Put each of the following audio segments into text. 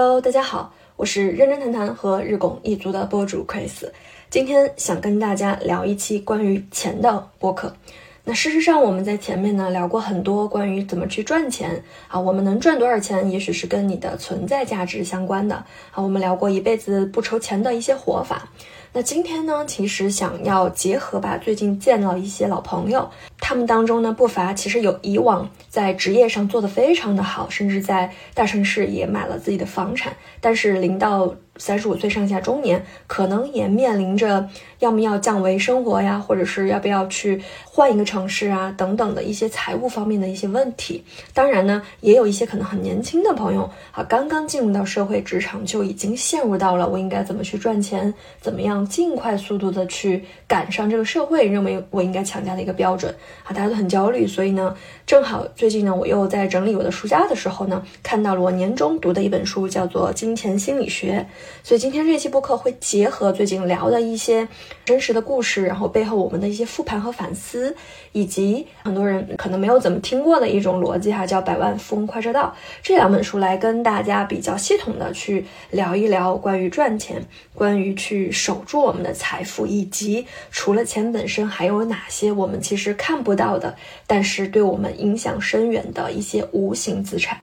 Hello，大家好，我是认真谈谈和日拱一族的播主 Chris，今天想跟大家聊一期关于钱的播客。那事实上，我们在前面呢聊过很多关于怎么去赚钱啊，我们能赚多少钱，也许是跟你的存在价值相关的啊。我们聊过一辈子不愁钱的一些活法。那今天呢，其实想要结合吧，最近见到一些老朋友，他们当中呢不乏其实有以往在职业上做得非常的好，甚至在大城市也买了自己的房产，但是临到。三十五岁上下中年，可能也面临着要么要降维生活呀，或者是要不要去换一个城市啊，等等的一些财务方面的一些问题。当然呢，也有一些可能很年轻的朋友啊，刚刚进入到社会职场就已经陷入到了我应该怎么去赚钱，怎么样尽快速度的去赶上这个社会认为我应该强加的一个标准啊，大家都很焦虑。所以呢，正好最近呢，我又在整理我的书架的时候呢，看到了我年终读的一本书，叫做《金钱心理学》。所以今天这期播客会结合最近聊的一些真实的故事，然后背后我们的一些复盘和反思，以及很多人可能没有怎么听过的一种逻辑哈，叫百万富翁快车道这两本书来跟大家比较系统的去聊一聊关于赚钱，关于去守住我们的财富，以及除了钱本身还有哪些我们其实看不到的，但是对我们影响深远的一些无形资产。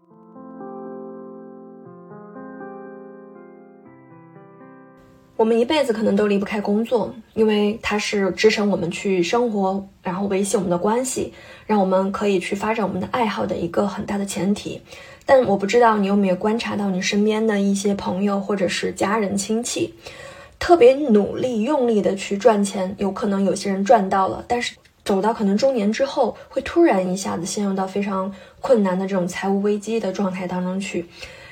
我们一辈子可能都离不开工作，因为它是支撑我们去生活，然后维系我们的关系，让我们可以去发展我们的爱好的一个很大的前提。但我不知道你有没有观察到你身边的一些朋友或者是家人亲戚，特别努力用力的去赚钱，有可能有些人赚到了，但是走到可能中年之后，会突然一下子陷入到非常困难的这种财务危机的状态当中去。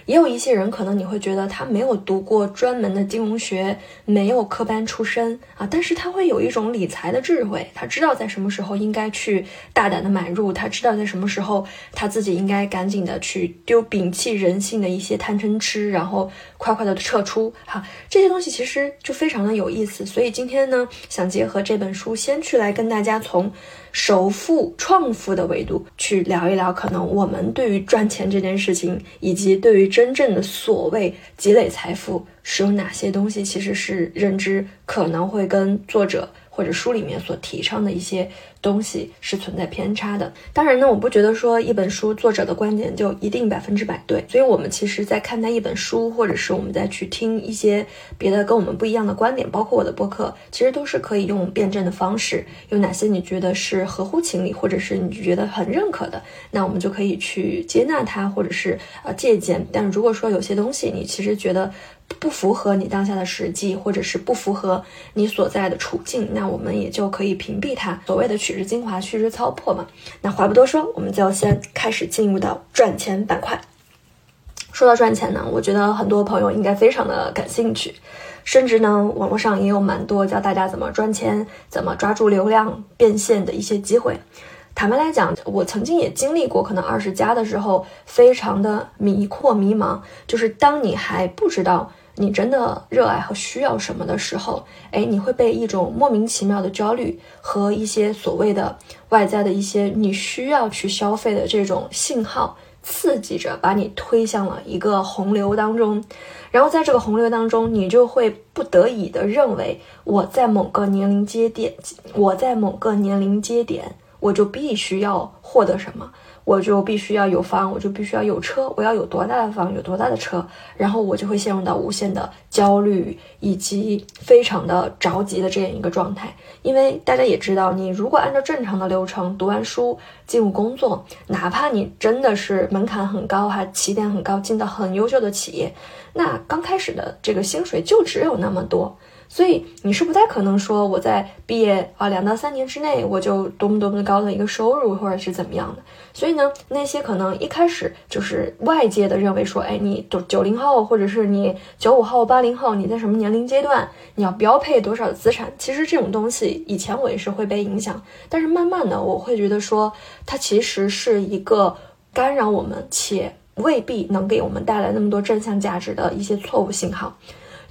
也有一些人，可能你会觉得他没有读过专门的金融学，没有科班出身啊，但是他会有一种理财的智慧，他知道在什么时候应该去大胆的买入，他知道在什么时候他自己应该赶紧的去丢，摒弃人性的一些贪嗔痴，然后快快的撤出。哈，这些东西其实就非常的有意思。所以今天呢，想结合这本书，先去来跟大家从。首富、创富的维度去聊一聊，可能我们对于赚钱这件事情，以及对于真正的所谓积累财富，使用哪些东西，其实是认知可能会跟作者。或者书里面所提倡的一些东西是存在偏差的。当然呢，我不觉得说一本书作者的观点就一定百分之百对。所以，我们其实在看待一本书，或者是我们在去听一些别的跟我们不一样的观点，包括我的播客，其实都是可以用辩证的方式。有哪些你觉得是合乎情理，或者是你觉得很认可的，那我们就可以去接纳它，或者是呃借鉴。但如果说有些东西你其实觉得，不符合你当下的实际，或者是不符合你所在的处境，那我们也就可以屏蔽它。所谓的取之精华，去之糟粕嘛。那话不多说，我们就先开始进入到赚钱板块。说到赚钱呢，我觉得很多朋友应该非常的感兴趣，甚至呢，网络上也有蛮多教大家怎么赚钱、怎么抓住流量变现的一些机会。坦白来讲，我曾经也经历过，可能二十加的时候，非常的迷惑、迷茫。就是当你还不知道你真的热爱和需要什么的时候，哎，你会被一种莫名其妙的焦虑和一些所谓的外在的一些你需要去消费的这种信号刺激着，把你推向了一个洪流当中。然后在这个洪流当中，你就会不得已的认为，我在某个年龄节点，我在某个年龄节点。我就必须要获得什么，我就必须要有房，我就必须要有车，我要有多大的房，有多大的车，然后我就会陷入到无限的焦虑以及非常的着急的这样一个状态。因为大家也知道，你如果按照正常的流程读完书进入工作，哪怕你真的是门槛很高，还起点很高，进到很优秀的企业，那刚开始的这个薪水就只有那么多。所以你是不太可能说我在毕业啊两到三年之内我就多么多么高的一个收入或者是怎么样的。所以呢，那些可能一开始就是外界的认为说，哎，你九九零后或者是你九五后、八零后，你在什么年龄阶段你要标配多少的资产？其实这种东西以前我也是会被影响，但是慢慢的我会觉得说，它其实是一个干扰我们且未必能给我们带来那么多正向价值的一些错误信号。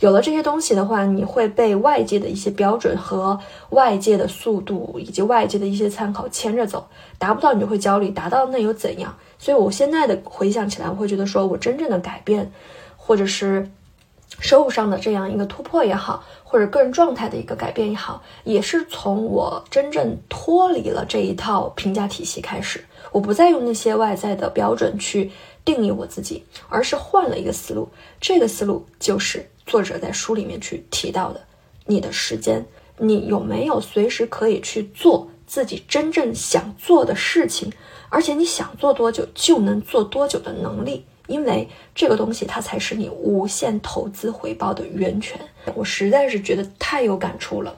有了这些东西的话，你会被外界的一些标准和外界的速度以及外界的一些参考牵着走，达不到你就会焦虑，达到那又怎样？所以我现在的回想起来，我会觉得说我真正的改变，或者是收入上的这样一个突破也好，或者个人状态的一个改变也好，也是从我真正脱离了这一套评价体系开始。我不再用那些外在的标准去定义我自己，而是换了一个思路。这个思路就是作者在书里面去提到的：你的时间，你有没有随时可以去做自己真正想做的事情？而且你想做多久就能做多久的能力，因为这个东西它才是你无限投资回报的源泉。我实在是觉得太有感触了，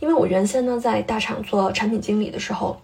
因为我原先呢在大厂做产品经理的时候。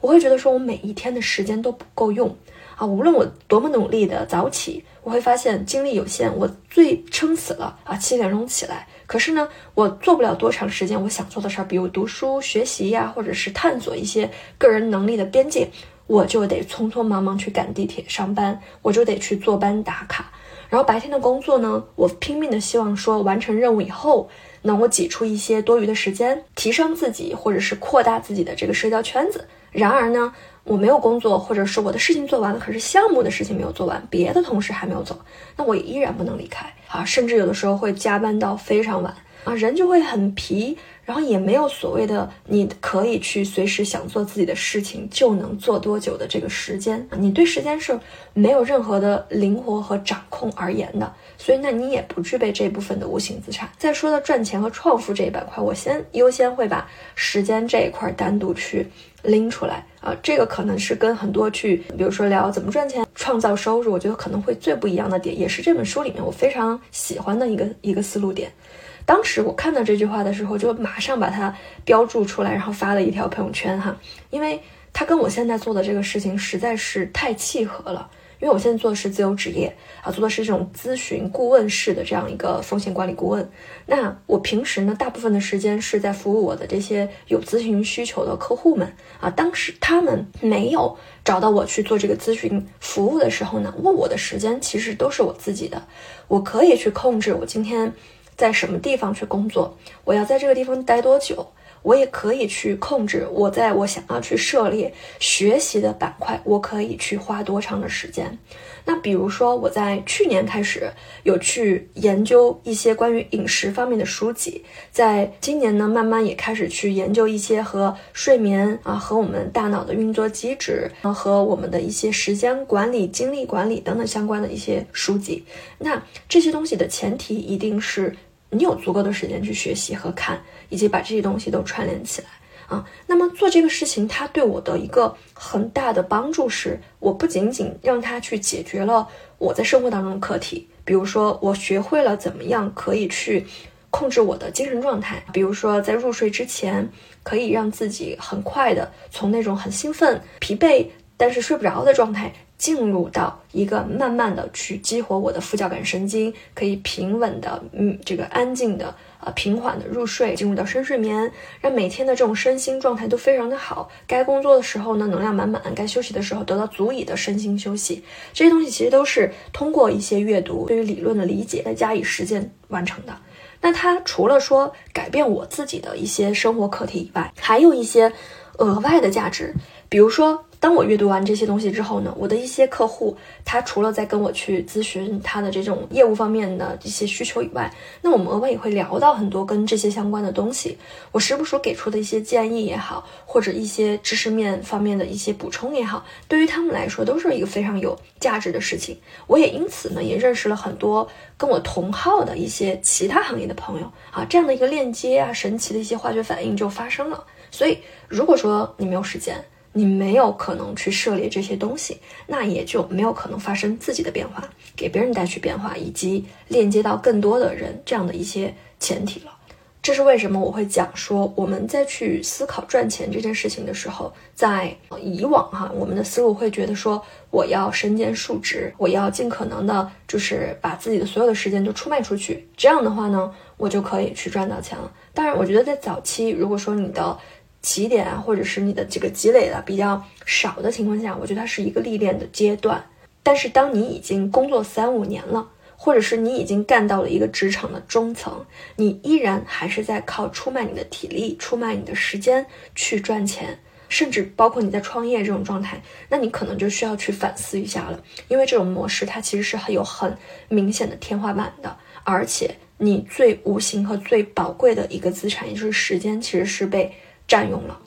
我会觉得说，我每一天的时间都不够用啊！无论我多么努力的早起，我会发现精力有限。我最撑死了啊，七点钟起来。可是呢，我做不了多长时间我想做的事儿，比如读书学习呀，或者是探索一些个人能力的边界，我就得匆匆忙忙去赶地铁上班，我就得去坐班打卡。然后白天的工作呢，我拼命的希望说完成任务以后，能够挤出一些多余的时间，提升自己，或者是扩大自己的这个社交圈子。然而呢，我没有工作，或者是我的事情做完了，可是项目的事情没有做完，别的同事还没有走，那我也依然不能离开啊，甚至有的时候会加班到非常晚啊，人就会很疲。然后也没有所谓的你可以去随时想做自己的事情就能做多久的这个时间，你对时间是没有任何的灵活和掌控而言的，所以那你也不具备这部分的无形资产。再说到赚钱和创富这一板块，我先优先会把时间这一块单独去拎出来啊，这个可能是跟很多去比如说聊怎么赚钱、创造收入，我觉得可能会最不一样的点，也是这本书里面我非常喜欢的一个一个思路点。当时我看到这句话的时候，就马上把它标注出来，然后发了一条朋友圈哈，因为它跟我现在做的这个事情实在是太契合了。因为我现在做的是自由职业啊，做的是这种咨询顾问式的这样一个风险管理顾问。那我平时呢，大部分的时间是在服务我的这些有咨询需求的客户们啊。当时他们没有找到我去做这个咨询服务的时候呢，问我的时间其实都是我自己的，我可以去控制我今天。在什么地方去工作？我要在这个地方待多久？我也可以去控制。我在我想要去涉猎学习的板块，我可以去花多长的时间？那比如说，我在去年开始有去研究一些关于饮食方面的书籍，在今年呢，慢慢也开始去研究一些和睡眠啊、和我们大脑的运作机制啊和我们的一些时间管理、精力管理等等相关的一些书籍。那这些东西的前提一定是。你有足够的时间去学习和看，以及把这些东西都串联起来啊。那么做这个事情，它对我的一个很大的帮助是，我不仅仅让它去解决了我在生活当中的课题，比如说我学会了怎么样可以去控制我的精神状态，比如说在入睡之前可以让自己很快的从那种很兴奋、疲惫但是睡不着的状态。进入到一个慢慢的去激活我的副交感神经，可以平稳的，嗯，这个安静的，呃，平缓的入睡，进入到深睡眠，让每天的这种身心状态都非常的好。该工作的时候呢，能量满满；该休息的时候，得到足以的身心休息。这些东西其实都是通过一些阅读，对于理论的理解，再加以实践完成的。那它除了说改变我自己的一些生活课题以外，还有一些额外的价值，比如说。当我阅读完这些东西之后呢，我的一些客户，他除了在跟我去咨询他的这种业务方面的一些需求以外，那我们额外也会聊到很多跟这些相关的东西。我时不时给出的一些建议也好，或者一些知识面方面的一些补充也好，对于他们来说都是一个非常有价值的事情。我也因此呢，也认识了很多跟我同号的一些其他行业的朋友啊，这样的一个链接啊，神奇的一些化学反应就发生了。所以，如果说你没有时间，你没有可能去涉猎这些东西，那也就没有可能发生自己的变化，给别人带去变化，以及链接到更多的人这样的一些前提了。这是为什么我会讲说，我们在去思考赚钱这件事情的时候，在以往哈，我们的思路会觉得说，我要身兼数职，我要尽可能的，就是把自己的所有的时间都出卖出去，这样的话呢，我就可以去赚到钱了。当然，我觉得在早期，如果说你的起点啊，或者是你的这个积累的比较少的情况下，我觉得它是一个历练的阶段。但是当你已经工作三五年了，或者是你已经干到了一个职场的中层，你依然还是在靠出卖你的体力、出卖你的时间去赚钱甚至包括你在创业这种状态，那你可能就需要去反思一下了，因为这种模式它其实是很有很明显的天花板的，而且你最无形和最宝贵的一个资产，也就是时间，其实是被占用了。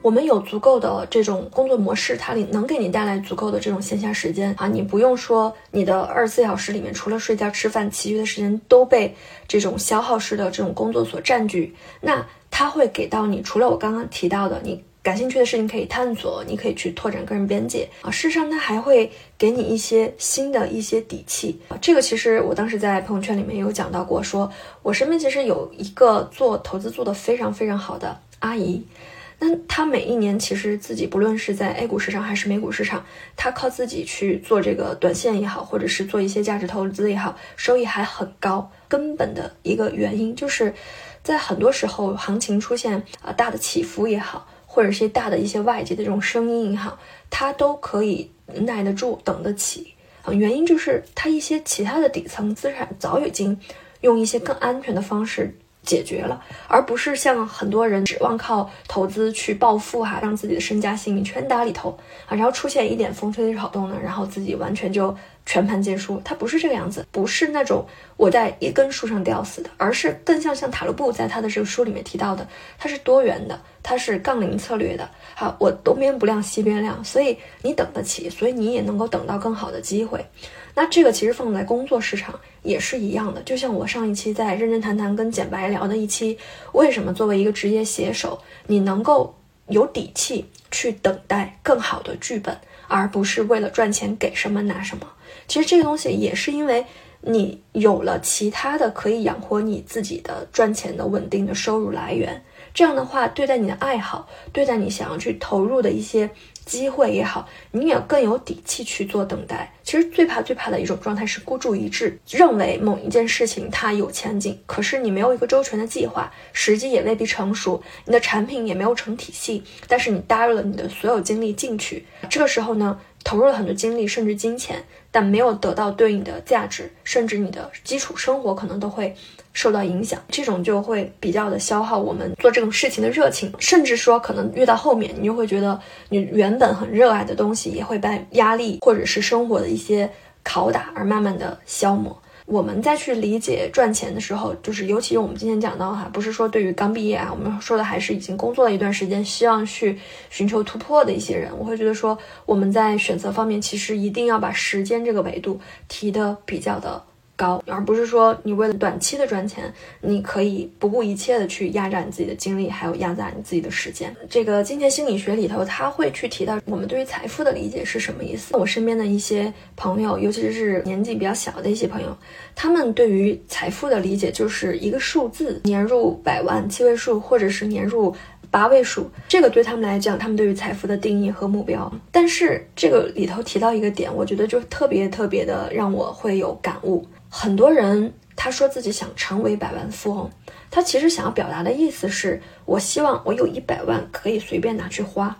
我们有足够的这种工作模式，它里能给你带来足够的这种闲暇时间啊，你不用说你的二十四小时里面除了睡觉吃饭，其余的时间都被这种消耗式的这种工作所占据。那它会给到你，除了我刚刚提到的你感兴趣的事情可以探索，你可以去拓展个人边界啊。事实上，它还会给你一些新的一些底气啊。这个其实我当时在朋友圈里面有讲到过，说我身边其实有一个做投资做得非常非常好的阿姨。那她每一年其实自己不论是在 A 股市场还是美股市场，她靠自己去做这个短线也好，或者是做一些价值投资也好，收益还很高。根本的一个原因就是，在很多时候行情出现啊大的起伏也好，或者是大的一些外界的这种声音也好，他都可以耐得住、等得起啊。原因就是他一些其他的底层资产早已经用一些更安全的方式。解决了，而不是像很多人指望靠投资去暴富哈，让自己的身家性命全打里头啊，然后出现一点风吹草动呢，然后自己完全就全盘皆输。它不是这个样子，不是那种我在一根树上吊死的，而是更像像塔罗布在他的这个书里面提到的，它是多元的，它是杠铃策略的。好，我东边不亮西边亮，所以你等得起，所以你也能够等到更好的机会。那这个其实放在工作市场也是一样的，就像我上一期在认真谈谈跟简白聊的一期，为什么作为一个职业写手，你能够有底气去等待更好的剧本，而不是为了赚钱给什么拿什么？其实这个东西也是因为你有了其他的可以养活你自己的赚钱的稳定的收入来源，这样的话，对待你的爱好，对待你想要去投入的一些。机会也好，你也更有底气去做等待。其实最怕最怕的一种状态是孤注一掷，认为某一件事情它有前景，可是你没有一个周全的计划，时机也未必成熟，你的产品也没有成体系，但是你搭入了你的所有精力进去，这个时候呢，投入了很多精力甚至金钱，但没有得到对应的价值，甚至你的基础生活可能都会。受到影响，这种就会比较的消耗我们做这种事情的热情，甚至说可能越到后面，你就会觉得你原本很热爱的东西也会被压力或者是生活的一些拷打而慢慢的消磨。我们再去理解赚钱的时候，就是尤其是我们今天讲到哈，不是说对于刚毕业啊，我们说的还是已经工作了一段时间，希望去寻求突破的一些人，我会觉得说我们在选择方面其实一定要把时间这个维度提的比较的。高，而不是说你为了短期的赚钱，你可以不顾一切的去压榨你自己的精力，还有压榨你自己的时间。这个金钱心理学里头，他会去提到我们对于财富的理解是什么意思。我身边的一些朋友，尤其是年纪比较小的一些朋友，他们对于财富的理解就是一个数字，年入百万七位数，或者是年入八位数。这个对他们来讲，他们对于财富的定义和目标。但是这个里头提到一个点，我觉得就特别特别的让我会有感悟。很多人他说自己想成为百万富翁，他其实想要表达的意思是我希望我有一百万可以随便拿去花。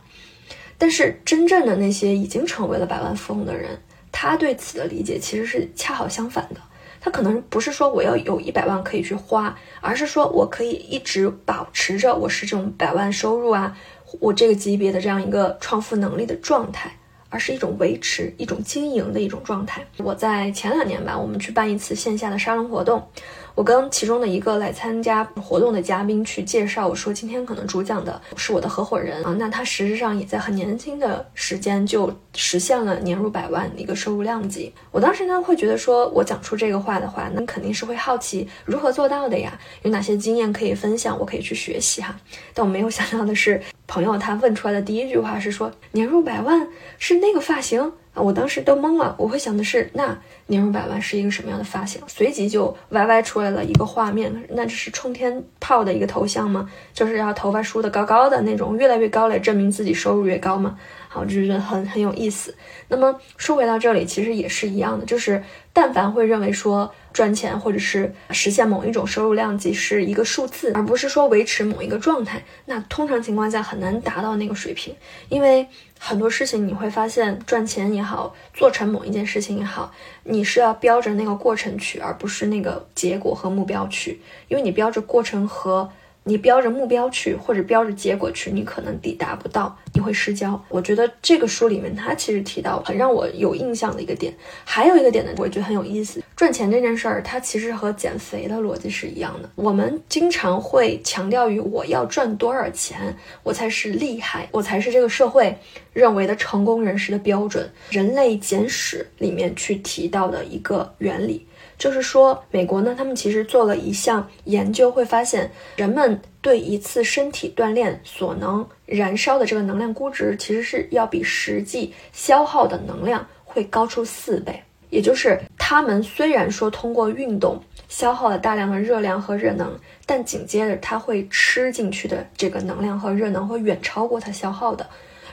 但是真正的那些已经成为了百万富翁的人，他对此的理解其实是恰好相反的。他可能不是说我要有一百万可以去花，而是说我可以一直保持着我是这种百万收入啊，我这个级别的这样一个创富能力的状态。而是一种维持、一种经营的一种状态。我在前两年吧，我们去办一次线下的沙龙活动。我跟其中的一个来参加活动的嘉宾去介绍，我说今天可能主讲的是我的合伙人啊，那他实质上也在很年轻的时间就实现了年入百万的一个收入量级。我当时呢会觉得说，我讲出这个话的话，那肯定是会好奇如何做到的呀，有哪些经验可以分享，我可以去学习哈。但我没有想到的是，朋友他问出来的第一句话是说，年入百万是那个发型啊。我当时都懵了，我会想的是，那年入百万是一个什么样的发型？随即就歪歪出来了一个画面，那这是冲天炮的一个头像吗？就是要头发梳得高高的那种，越来越高来证明自己收入越高吗？我就觉得很很有意思。那么说回到这里，其实也是一样的，就是但凡会认为说赚钱或者是实现某一种收入量级是一个数字，而不是说维持某一个状态，那通常情况下很难达到那个水平，因为很多事情你会发现，赚钱也好，做成某一件事情也好，你是要标着那个过程去，而不是那个结果和目标去，因为你标着过程和。你标着目标去，或者标着结果去，你可能抵达不到，你会失焦。我觉得这个书里面，它其实提到很让我有印象的一个点，还有一个点呢，我觉得很有意思。赚钱这件事儿，它其实和减肥的逻辑是一样的。我们经常会强调于我要赚多少钱，我才是厉害，我才是这个社会认为的成功人士的标准。人类简史里面去提到的一个原理。就是说，美国呢，他们其实做了一项研究，会发现人们对一次身体锻炼所能燃烧的这个能量估值，其实是要比实际消耗的能量会高出四倍。也就是他们虽然说通过运动消耗了大量的热量和热能，但紧接着他会吃进去的这个能量和热能会远超过他消耗的。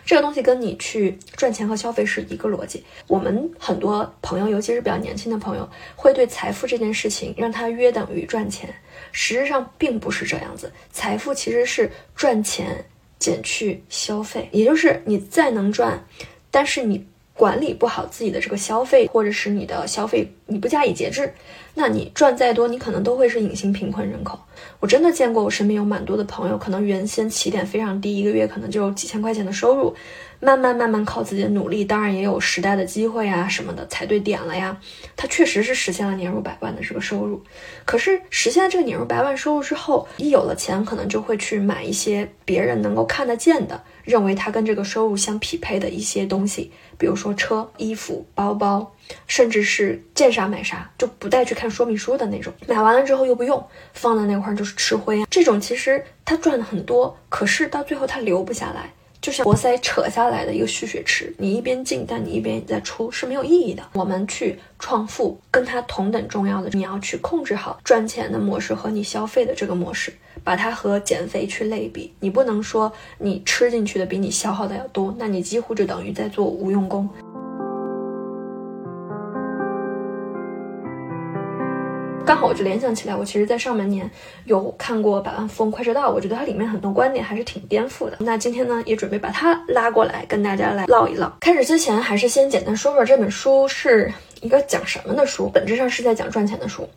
这个东西跟你去赚钱和消费是一个逻辑。我们很多朋友，尤其是比较年轻的朋友，会对财富这件事情让它约等于赚钱。实质上并不是这样子，财富其实是赚钱减去消费，也就是你再能赚，但是你。管理不好自己的这个消费，或者是你的消费你不加以节制，那你赚再多，你可能都会是隐形贫困人口。我真的见过，我身边有蛮多的朋友，可能原先起点非常低，一个月可能就几千块钱的收入，慢慢慢慢靠自己的努力，当然也有时代的机会啊什么的踩对点了呀，他确实是实现了年入百万的这个收入。可是实现了这个年入百万收入之后，一有了钱，可能就会去买一些别人能够看得见的。认为他跟这个收入相匹配的一些东西，比如说车、衣服、包包，甚至是见啥买啥，就不带去看说明书的那种。买完了之后又不用，放在那块儿就是吃灰啊。这种其实他赚的很多，可是到最后他留不下来，就像活塞扯下来的一个蓄水池，你一边进，但你一边也在出，是没有意义的。我们去创富，跟它同等重要的，你要去控制好赚钱的模式和你消费的这个模式。把它和减肥去类比，你不能说你吃进去的比你消耗的要多，那你几乎就等于在做无用功。刚好我就联想起来，我其实，在上半年有看过《百万富翁快车道》，我觉得它里面很多观点还是挺颠覆的。那今天呢，也准备把它拉过来跟大家来唠一唠。开始之前，还是先简单说说这本书是一个讲什么的书，本质上是在讲赚钱的书。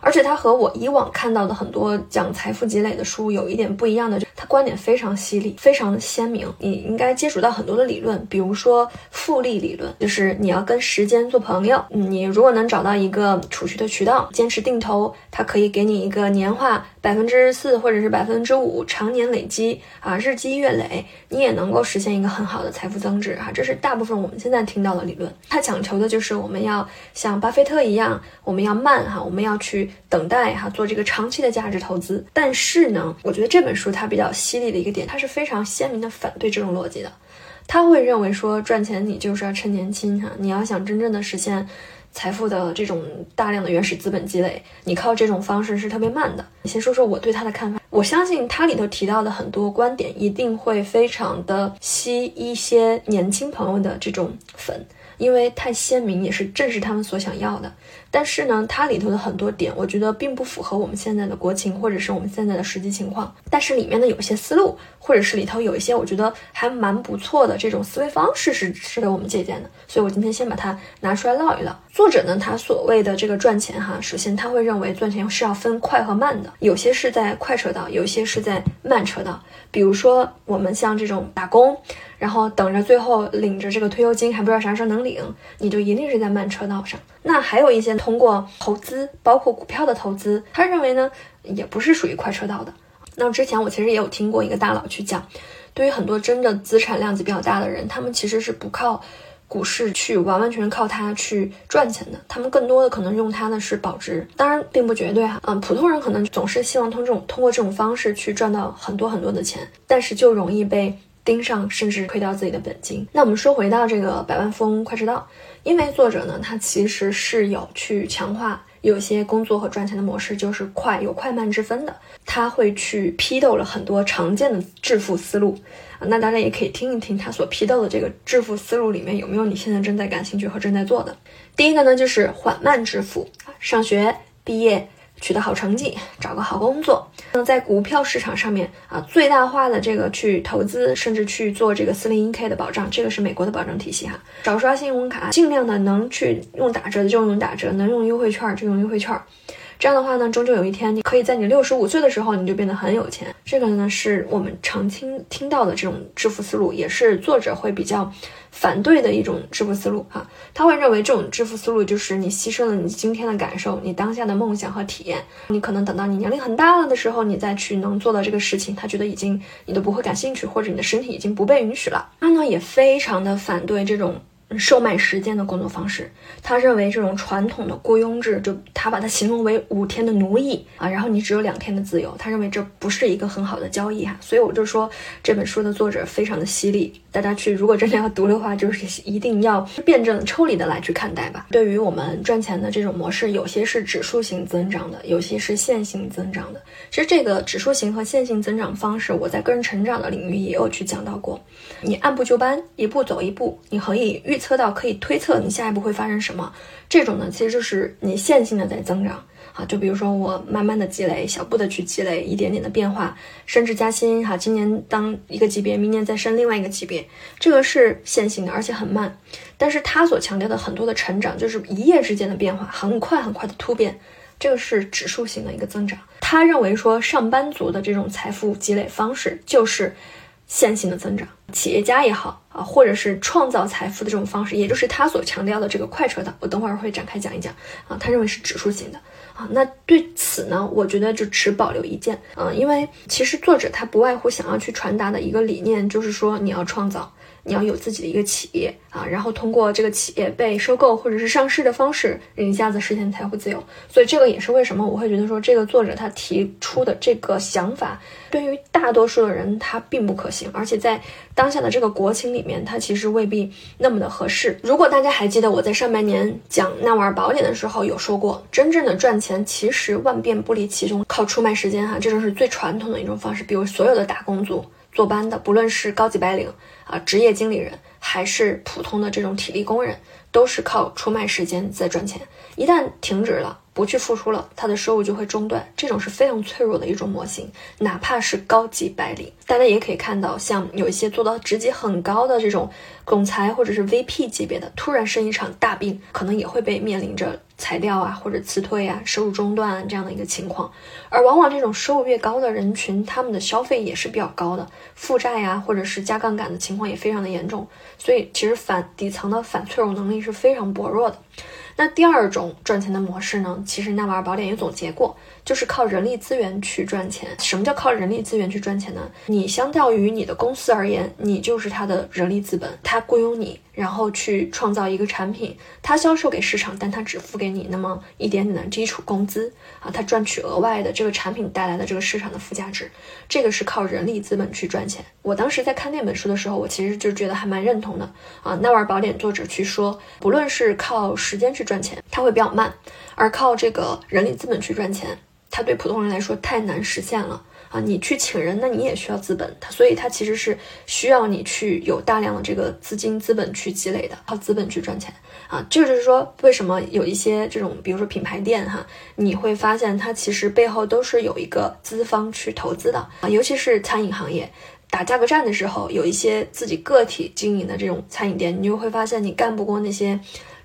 而且它和我以往看到的很多讲财富积累的书有一点不一样的，就它观点非常犀利，非常鲜明。你应该接触到很多的理论，比如说复利理论，就是你要跟时间做朋友。你如果能找到一个储蓄的渠道，坚持定投，它可以给你一个年化百分之四或者是百分之五，常年累积啊，日积月累，你也能够实现一个很好的财富增值哈。这是大部分我们现在听到的理论。它讲求的就是我们要像巴菲特一样，我们要慢哈，我们要去。等待哈，做这个长期的价值投资。但是呢，我觉得这本书它比较犀利的一个点，它是非常鲜明的反对这种逻辑的。他会认为说，赚钱你就是要趁年轻哈，你要想真正的实现财富的这种大量的原始资本积累，你靠这种方式是特别慢的。你先说说我对他的看法。我相信他里头提到的很多观点，一定会非常的吸一些年轻朋友的这种粉。因为太鲜明，也是正是他们所想要的。但是呢，它里头的很多点，我觉得并不符合我们现在的国情，或者是我们现在的实际情况。但是里面的有些思路，或者是里头有一些我觉得还蛮不错的这种思维方式，是值得我们借鉴的。所以我今天先把它拿出来唠一唠。作者呢，他所谓的这个赚钱哈，首先他会认为赚钱是要分快和慢的，有些是在快车道，有些是在慢车道。比如说我们像这种打工。然后等着最后领着这个退休金还不知道啥时候能领，你就一定是在慢车道上。那还有一些通过投资，包括股票的投资，他认为呢也不是属于快车道的。那之前我其实也有听过一个大佬去讲，对于很多真的资产量级比较大的人，他们其实是不靠股市去完完全全靠它去赚钱的，他们更多的可能用它的是保值，当然并不绝对哈。嗯，普通人可能总是希望通这种通过这种方式去赚到很多很多的钱，但是就容易被。盯上，甚至亏掉自己的本金。那我们说回到这个百万富翁快车道，因为作者呢，他其实是有去强化有些工作和赚钱的模式，就是快有快慢之分的。他会去批斗了很多常见的致富思路，那大家也可以听一听他所批斗的这个致富思路里面有没有你现在正在感兴趣和正在做的。第一个呢，就是缓慢致富，上学毕业。取得好成绩，找个好工作。那在股票市场上面啊，最大化的这个去投资，甚至去做这个四零一 K 的保障，这个是美国的保障体系哈。少刷信用卡，尽量的能去用打折的就用打折，能用优惠券就用优惠券。这样的话呢，终究有一天，你可以在你六十五岁的时候，你就变得很有钱。这个呢，是我们常听听到的这种致富思路，也是作者会比较反对的一种致富思路哈。他会认为这种致富思路就是你牺牲了你今天的感受，你当下的梦想和体验，你可能等到你年龄很大了的时候，你再去能做到这个事情，他觉得已经你都不会感兴趣，或者你的身体已经不被允许了。他呢，也非常的反对这种。售卖时间的工作方式，他认为这种传统的雇佣制，就他把它形容为五天的奴役啊，然后你只有两天的自由，他认为这不是一个很好的交易哈，所以我就说这本书的作者非常的犀利，大家去如果真的要读的话，就是一定要辩证抽离的来去看待吧。对于我们赚钱的这种模式，有些是指数型增长的，有些是线性增长的。其实这个指数型和线性增长方式，我在个人成长的领域也有去讲到过，你按部就班，一步走一步，你可以预。测到可以推测你下一步会发生什么，这种呢其实就是你线性的在增长啊。就比如说我慢慢的积累，小步的去积累，一点点的变化，升职加薪哈。今年当一个级别，明年再升另外一个级别，这个是线性的，而且很慢。但是他所强调的很多的成长，就是一夜之间的变化，很快很快的突变，这个是指数型的一个增长。他认为说上班族的这种财富积累方式就是。线性的增长，企业家也好啊，或者是创造财富的这种方式，也就是他所强调的这个快车道，我等会儿会展开讲一讲啊。他认为是指数型的啊。那对此呢，我觉得就持保留意见啊，因为其实作者他不外乎想要去传达的一个理念，就是说你要创造。你要有自己的一个企业啊，然后通过这个企业被收购或者是上市的方式，一下子实现财富自由。所以这个也是为什么我会觉得说这个作者他提出的这个想法，对于大多数的人他并不可行，而且在当下的这个国情里面，它其实未必那么的合适。如果大家还记得我在上半年讲纳瓦尔宝典的时候有说过，真正的赚钱其实万变不离其宗，靠出卖时间哈，这就是最传统的一种方式。比如所有的打工族。坐班的，不论是高级白领啊、职业经理人，还是普通的这种体力工人，都是靠出卖时间在赚钱。一旦停止了，不去付出了，他的收入就会中断。这种是非常脆弱的一种模型。哪怕是高级白领，大家也可以看到，像有一些做到职级很高的这种总裁或者是 VP 级别的，突然生一场大病，可能也会被面临着。裁掉啊，或者辞退啊，收入中断这样的一个情况，而往往这种收入越高的人群，他们的消费也是比较高的，负债呀，或者是加杠杆的情况也非常的严重，所以其实反底层的反脆弱能力是非常薄弱的。那第二种赚钱的模式呢？其实纳瓦尔宝典也总结过，就是靠人力资源去赚钱。什么叫靠人力资源去赚钱呢？你相较于你的公司而言，你就是他的人力资本，他雇佣你，然后去创造一个产品，他销售给市场，但他只付给你那么一点点的基础工资啊，他赚取额外的这个产品带来的这个市场的附加值，这个是靠人力资本去赚钱。我当时在看那本书的时候，我其实就觉得还蛮认同的啊。纳瓦尔宝典作者去说，不论是靠时间去赚钱，它会比较慢；而靠这个人力资本去赚钱，它对普通人来说太难实现了啊！你去请人，那你也需要资本，它所以它其实是需要你去有大量的这个资金资本去积累的，靠资本去赚钱啊！这就是说，为什么有一些这种，比如说品牌店哈，你会发现它其实背后都是有一个资方去投资的啊，尤其是餐饮行业。打价格战的时候，有一些自己个体经营的这种餐饮店，你就会发现你干不过那些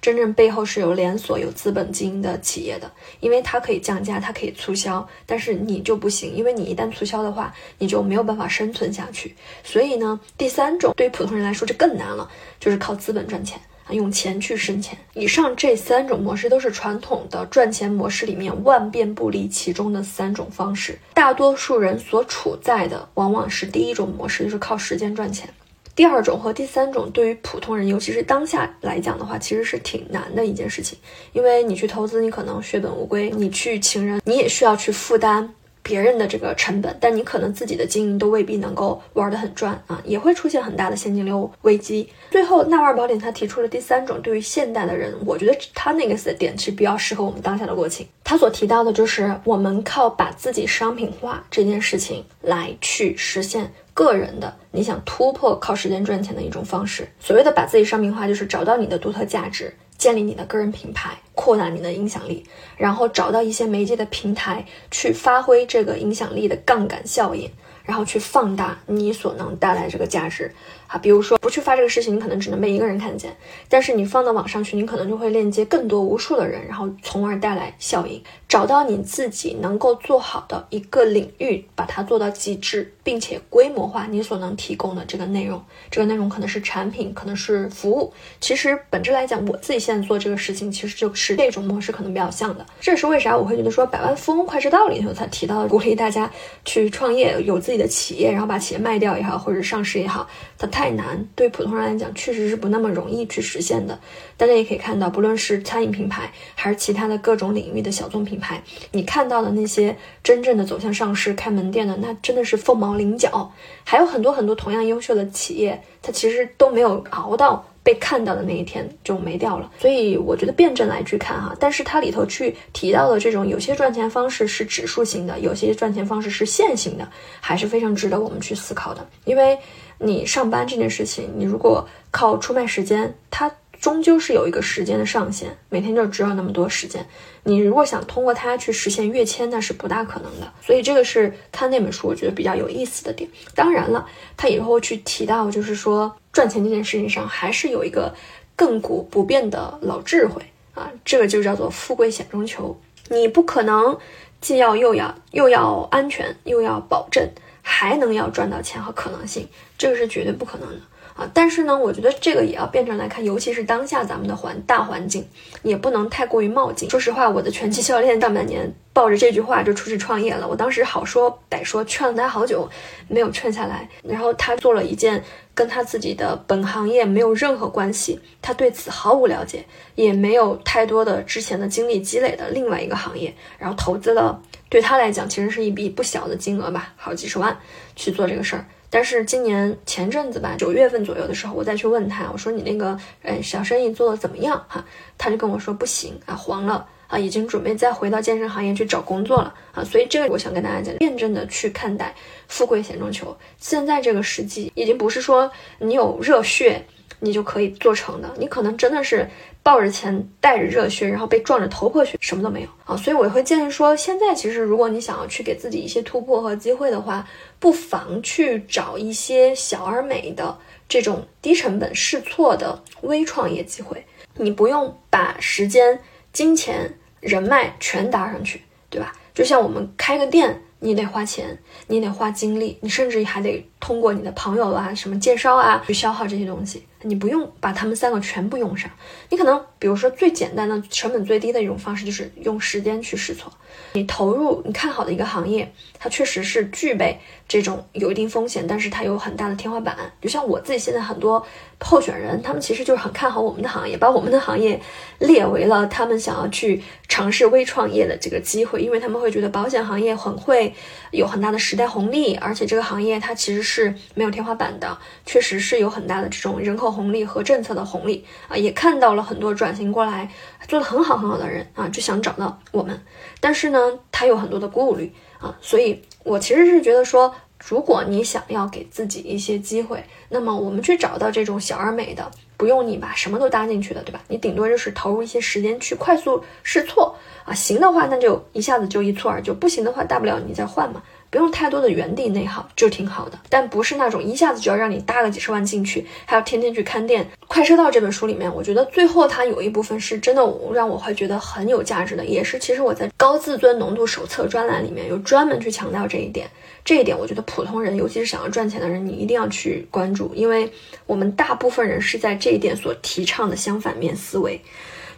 真正背后是有连锁、有资本经营的企业的，因为它可以降价，它可以促销，但是你就不行，因为你一旦促销的话，你就没有办法生存下去。所以呢，第三种对于普通人来说，这更难了，就是靠资本赚钱。用钱去生钱，以上这三种模式都是传统的赚钱模式里面万变不离其中的三种方式。大多数人所处在的往往是第一种模式，就是靠时间赚钱。第二种和第三种对于普通人，尤其是当下来讲的话，其实是挺难的一件事情。因为你去投资，你可能血本无归；你去请人，你也需要去负担别人的这个成本，但你可能自己的经营都未必能够玩得很赚啊，也会出现很大的现金流危机。最后，纳瓦尔宝典他提出了第三种，对于现代的人，我觉得他那个的点是比较适合我们当下的国情。他所提到的就是我们靠把自己商品化这件事情来去实现个人的你想突破靠时间赚钱的一种方式。所谓的把自己商品化，就是找到你的独特价值。建立你的个人品牌，扩大你的影响力，然后找到一些媒介的平台，去发挥这个影响力的杠杆效应。然后去放大你所能带来这个价值啊，比如说不去发这个事情，你可能只能被一个人看见，但是你放到网上去，你可能就会链接更多无数的人，然后从而带来效应。找到你自己能够做好的一个领域，把它做到极致，并且规模化你所能提供的这个内容。这个内容可能是产品，可能是服务。其实本质来讲，我自己现在做这个事情，其实就是这种模式可能比较像的。这是为啥我会觉得说《百万富翁快车道》里头才提到鼓励大家去创业，有自己的企业，然后把企业卖掉也好，或者上市也好，它太难，对普通人来讲确实是不那么容易去实现的。大家也可以看到，不论是餐饮品牌，还是其他的各种领域的小众品牌，你看到的那些真正的走向上市、开门店的，那真的是凤毛麟角。还有很多很多同样优秀的企业，它其实都没有熬到被看到的那一天就没掉了。所以我觉得辩证来去看哈，但是它里头去提到的这种有些赚钱方式是指数型的，有些赚钱方式是线性的，还是非常值得我们去思考的。因为你上班这件事情，你如果靠出卖时间，它终究是有一个时间的上限，每天就只有那么多时间。你如果想通过它去实现跃迁，那是不大可能的。所以这个是看那本书我觉得比较有意思的点。当然了，他以后去提到，就是说赚钱这件事情上，还是有一个亘古不变的老智慧啊，这个就叫做富贵险中求。你不可能既要又要又要安全又要保证，还能要赚到钱和可能性，这个是绝对不可能的。啊，但是呢，我觉得这个也要辩证来看，尤其是当下咱们的环大环境，也不能太过于冒进。说实话，我的拳击教练上半年抱着这句话就出去创业了，我当时好说歹说劝了他好久，没有劝下来。然后他做了一件跟他自己的本行业没有任何关系，他对此毫无了解，也没有太多的之前的经历积累的另外一个行业，然后投资了，对他来讲其实是一笔不小的金额吧，好几十万去做这个事儿。但是今年前阵子吧，九月份左右的时候，我再去问他，我说你那个，呃，小生意做的怎么样？哈，他就跟我说不行啊，黄了啊，已经准备再回到健身行业去找工作了啊。所以这个我想跟大家讲，辩证的去看待，富贵险中求。现在这个时机，已经不是说你有热血。你就可以做成的，你可能真的是抱着钱，带着热血，然后被撞着头破血，什么都没有啊。所以我会建议说，现在其实如果你想要去给自己一些突破和机会的话，不妨去找一些小而美的这种低成本试错的微创业机会。你不用把时间、金钱、人脉全搭上去，对吧？就像我们开个店，你得花钱，你得花精力，你甚至还得通过你的朋友啊、什么介绍啊去消耗这些东西。你不用把他们三个全部用上，你可能比如说最简单的、成本最低的一种方式就是用时间去试错。你投入你看好的一个行业，它确实是具备这种有一定风险，但是它有很大的天花板。就像我自己现在很多候选人，他们其实就是很看好我们的行业，把我们的行业列为了他们想要去尝试微创业的这个机会，因为他们会觉得保险行业很会有很大的时代红利，而且这个行业它其实是没有天花板的，确实是有很大的这种人口。红利和政策的红利啊，也看到了很多转型过来做的很好很好的人啊，就想找到我们，但是呢，他有很多的顾虑啊，所以我其实是觉得说，如果你想要给自己一些机会，那么我们去找到这种小而美的，不用你把什么都搭进去的，对吧？你顶多就是投入一些时间去快速试错啊，行的话那就一下子就一蹴而就，不行的话大不了你再换嘛。不用太多的原地内耗就挺好的，但不是那种一下子就要让你搭个几十万进去，还要天天去看店。快车道这本书里面，我觉得最后它有一部分是真的让我会觉得很有价值的，也是其实我在高自尊浓度手册专栏里面有专门去强调这一点。这一点我觉得普通人，尤其是想要赚钱的人，你一定要去关注，因为我们大部分人是在这一点所提倡的相反面思维。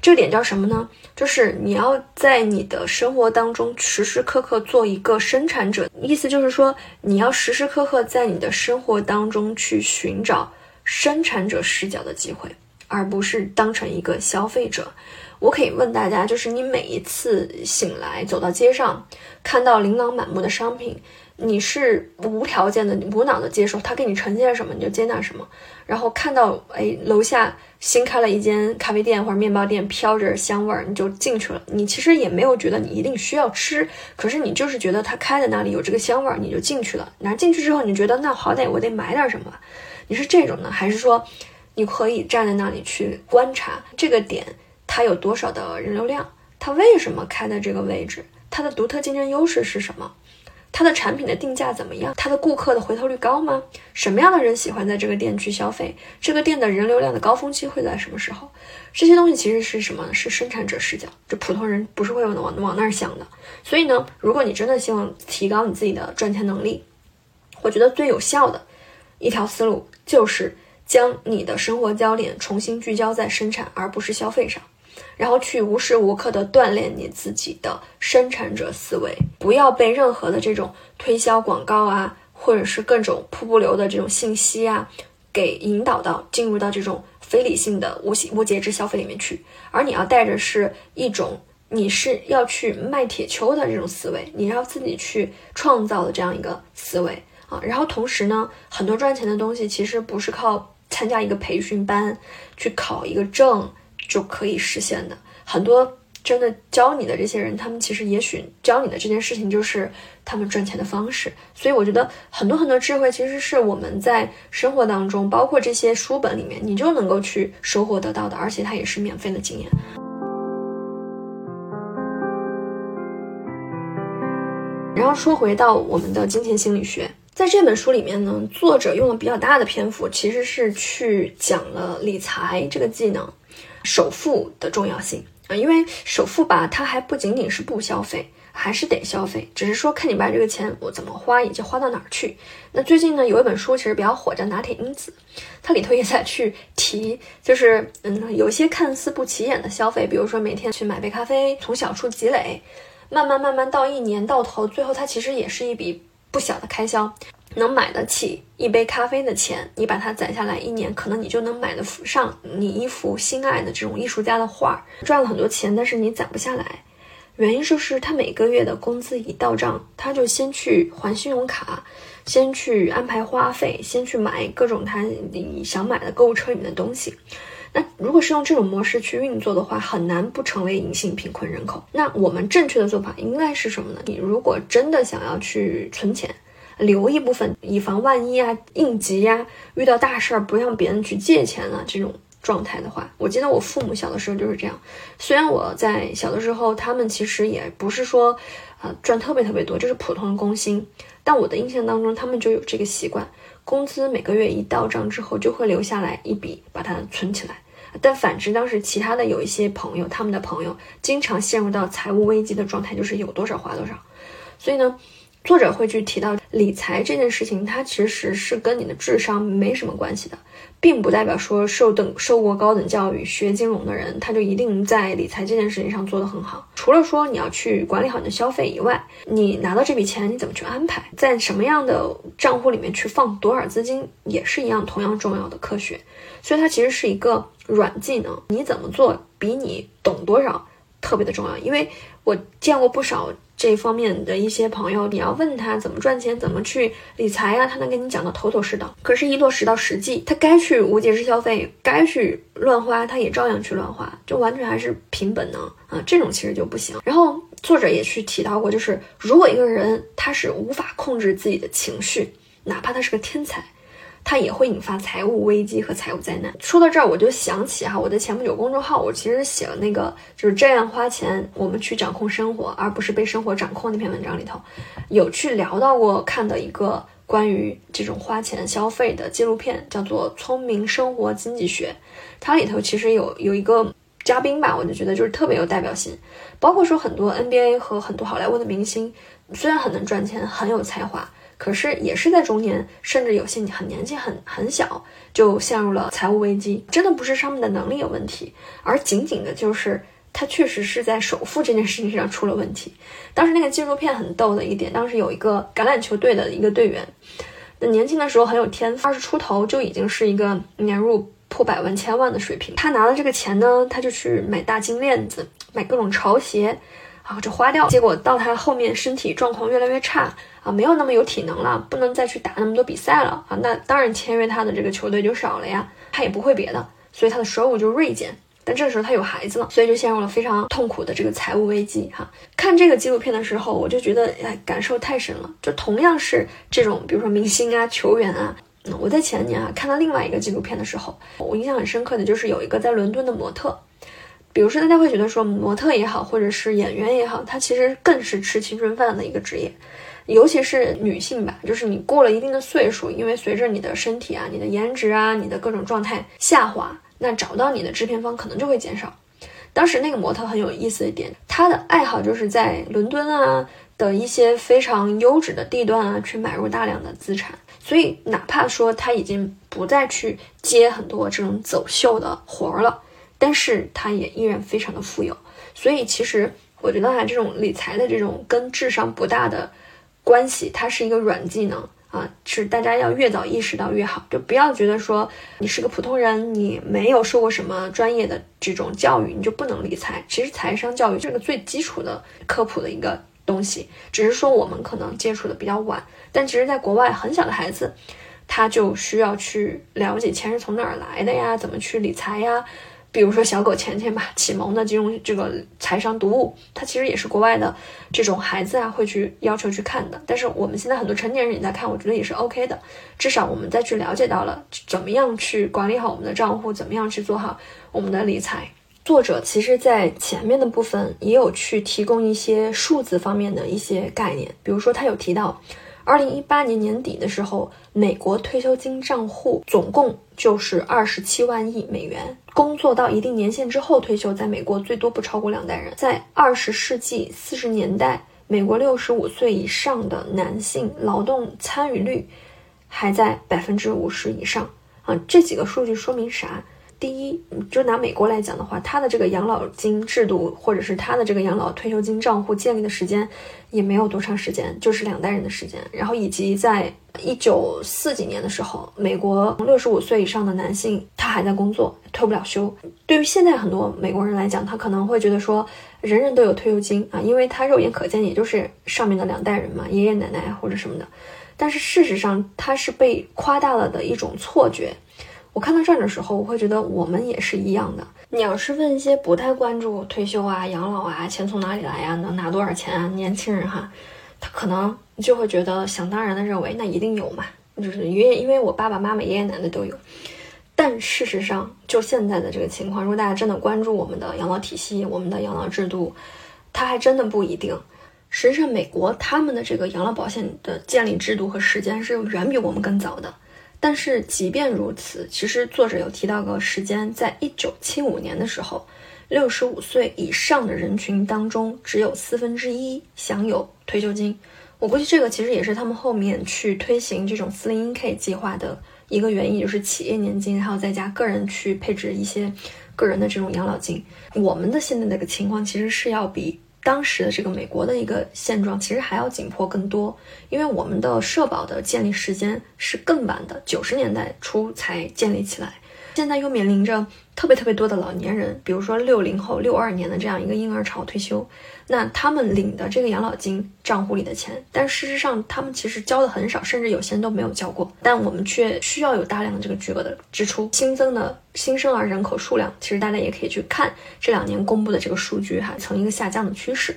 这点叫什么呢？就是你要在你的生活当中时时刻刻做一个生产者，意思就是说你要时时刻刻在你的生活当中去寻找生产者视角的机会，而不是当成一个消费者。我可以问大家，就是你每一次醒来走到街上，看到琳琅满目的商品。你是无条件的、无脑的接受他给你呈现什么，你就接纳什么。然后看到哎，楼下新开了一间咖啡店或者面包店，飘着香味儿，你就进去了。你其实也没有觉得你一定需要吃，可是你就是觉得它开在那里有这个香味儿，你就进去了。拿进去之后，你觉得那好歹我得买点什么。你是这种呢，还是说你可以站在那里去观察这个点，它有多少的人流量？它为什么开在这个位置？它的独特竞争优势是什么？它的产品的定价怎么样？它的顾客的回头率高吗？什么样的人喜欢在这个店去消费？这个店的人流量的高峰期会在什么时候？这些东西其实是什么？是生产者视角，这普通人不是会往往往那儿想的。所以呢，如果你真的希望提高你自己的赚钱能力，我觉得最有效的一条思路就是将你的生活焦点重新聚焦在生产而不是消费上。然后去无时无刻的锻炼你自己的生产者思维，不要被任何的这种推销广告啊，或者是各种瀑布流的这种信息啊，给引导到进入到这种非理性的无无节制消费里面去。而你要带着是一种你是要去卖铁锹的这种思维，你要自己去创造的这样一个思维啊。然后同时呢，很多赚钱的东西其实不是靠参加一个培训班去考一个证。就可以实现的很多真的教你的这些人，他们其实也许教你的这件事情就是他们赚钱的方式。所以我觉得很多很多智慧其实是我们在生活当中，包括这些书本里面，你就能够去收获得到的，而且它也是免费的经验。然后说回到我们的金钱心理学，在这本书里面呢，作者用了比较大的篇幅，其实是去讲了理财这个技能。首付的重要性啊，因为首付吧，它还不仅仅是不消费，还是得消费，只是说看你把这个钱我怎么花，以及花到哪儿去。那最近呢，有一本书其实比较火，叫《拿铁因子》，它里头也在去提，就是嗯，有些看似不起眼的消费，比如说每天去买杯咖啡，从小处积累，慢慢慢慢到一年到头，最后它其实也是一笔不小的开销。能买得起一杯咖啡的钱，你把它攒下来一年，可能你就能买得上你一幅心爱的这种艺术家的画，赚了很多钱，但是你攒不下来，原因就是他每个月的工资一到账，他就先去还信用卡，先去安排花费，先去买各种他你想买的购物车里面的东西。那如果是用这种模式去运作的话，很难不成为隐性贫困人口。那我们正确的做法应该是什么呢？你如果真的想要去存钱。留一部分，以防万一啊，应急呀，遇到大事儿不让别人去借钱啊这种状态的话，我记得我父母小的时候就是这样。虽然我在小的时候，他们其实也不是说，呃，赚特别特别多，就是普通的工薪，但我的印象当中，他们就有这个习惯，工资每个月一到账之后，就会留下来一笔，把它存起来。但反之，当时其他的有一些朋友，他们的朋友经常陷入到财务危机的状态，就是有多少花多少。所以呢。作者会去提到理财这件事情，它其实是跟你的智商没什么关系的，并不代表说受等受过高等教育、学金融的人，他就一定在理财这件事情上做得很好。除了说你要去管理好你的消费以外，你拿到这笔钱你怎么去安排，在什么样的账户里面去放多少资金，也是一样同样重要的科学。所以它其实是一个软技能，你怎么做比你懂多少特别的重要。因为我见过不少。这方面的一些朋友，你要问他怎么赚钱，怎么去理财呀，他能给你讲的头头是道。可是，一落实到实际，他该去无节制消费，该去乱花，他也照样去乱花，就完全还是凭本能啊，这种其实就不行。然后，作者也去提到过，就是如果一个人他是无法控制自己的情绪，哪怕他是个天才。它也会引发财务危机和财务灾难。说到这儿，我就想起哈，我的前不久公众号，我其实写了那个就是这样花钱，我们去掌控生活，而不是被生活掌控那篇文章里头，有去聊到过看的一个关于这种花钱消费的纪录片，叫做《聪明生活经济学》。它里头其实有有一个嘉宾吧，我就觉得就是特别有代表性，包括说很多 NBA 和很多好莱坞的明星，虽然很能赚钱，很有才华。可是也是在中年，甚至有些很年轻、很很小就陷入了财务危机。真的不是他们的能力有问题，而仅仅的就是他确实是在首付这件事情上出了问题。当时那个纪录片很逗的一点，当时有一个橄榄球队的一个队员，那年轻的时候很有天赋，二十出头就已经是一个年入破百万、千万的水平。他拿了这个钱呢，他就去买大金链子，买各种潮鞋，啊，就花掉。结果到他后面身体状况越来越差啊，没有那么有体能了，不能再去打那么多比赛了啊。那当然签约他的这个球队就少了呀，他也不会别的，所以他的收入就锐减。但这时候他有孩子了，所以就陷入了非常痛苦的这个财务危机哈。看这个纪录片的时候，我就觉得哎，感受太深了。就同样是这种，比如说明星啊、球员啊，我在前年啊看到另外一个纪录片的时候，我印象很深刻的就是有一个在伦敦的模特。比如说大家会觉得说模特也好，或者是演员也好，他其实更是吃青春饭的一个职业，尤其是女性吧，就是你过了一定的岁数，因为随着你的身体啊、你的颜值啊、你的各种状态下滑。那找到你的制片方可能就会减少。当时那个模特很有意思一点，他的爱好就是在伦敦啊的一些非常优质的地段啊去买入大量的资产。所以哪怕说他已经不再去接很多这种走秀的活儿了，但是他也依然非常的富有。所以其实我觉得啊，这种理财的这种跟智商不大的关系，它是一个软技能。啊，是大家要越早意识到越好，就不要觉得说你是个普通人，你没有受过什么专业的这种教育，你就不能理财。其实财商教育是个最基础的科普的一个东西，只是说我们可能接触的比较晚。但其实，在国外很小的孩子，他就需要去了解钱是从哪儿来的呀，怎么去理财呀。比如说小狗钱钱吧，启蒙的金融这个财商读物，它其实也是国外的这种孩子啊会去要求去看的。但是我们现在很多成年人也在看，我觉得也是 OK 的。至少我们再去了解到了怎么样去管理好我们的账户，怎么样去做好我们的理财。作者其实在前面的部分也有去提供一些数字方面的一些概念，比如说他有提到。二零一八年年底的时候，美国退休金账户总共就是二十七万亿美元。工作到一定年限之后退休，在美国最多不超过两代人。在二十世纪四十年代，美国六十五岁以上的男性劳动参与率还在百分之五十以上啊。这几个数据说明啥？第一，就拿美国来讲的话，它的这个养老金制度，或者是它的这个养老退休金账户建立的时间，也没有多长时间，就是两代人的时间。然后以及在一九四几年的时候，美国六十五岁以上的男性他还在工作，退不了休。对于现在很多美国人来讲，他可能会觉得说，人人都有退休金啊，因为他肉眼可见也就是上面的两代人嘛，爷爷奶奶或者什么的。但是事实上，它是被夸大了的一种错觉。我看到这儿的时候，我会觉得我们也是一样的。你要是问一些不太关注退休啊、养老啊、钱从哪里来呀、能拿多少钱啊，年轻人哈，他可能就会觉得想当然的认为那一定有嘛，就是因为因为我爸爸妈妈、爷爷奶奶都有。但事实上，就现在的这个情况，如果大家真的关注我们的养老体系、我们的养老制度，它还真的不一定。实际上，美国他们的这个养老保险的建立制度和时间是远比我们更早的。但是即便如此，其实作者有提到个时间，在一九七五年的时候，六十五岁以上的人群当中，只有四分之一享有退休金。我估计这个其实也是他们后面去推行这种四零一 K 计划的一个原因，就是企业年金，然后再加个人去配置一些个人的这种养老金。我们的现在那个情况，其实是要比。当时的这个美国的一个现状，其实还要紧迫更多，因为我们的社保的建立时间是更晚的，九十年代初才建立起来。现在又面临着特别特别多的老年人，比如说六零后、六二年的这样一个婴儿潮退休，那他们领的这个养老金账户里的钱，但事实上他们其实交的很少，甚至有些人都没有交过，但我们却需要有大量的这个巨额的支出。新增的新生儿人口数量，其实大家也可以去看这两年公布的这个数据哈，呈一个下降的趋势。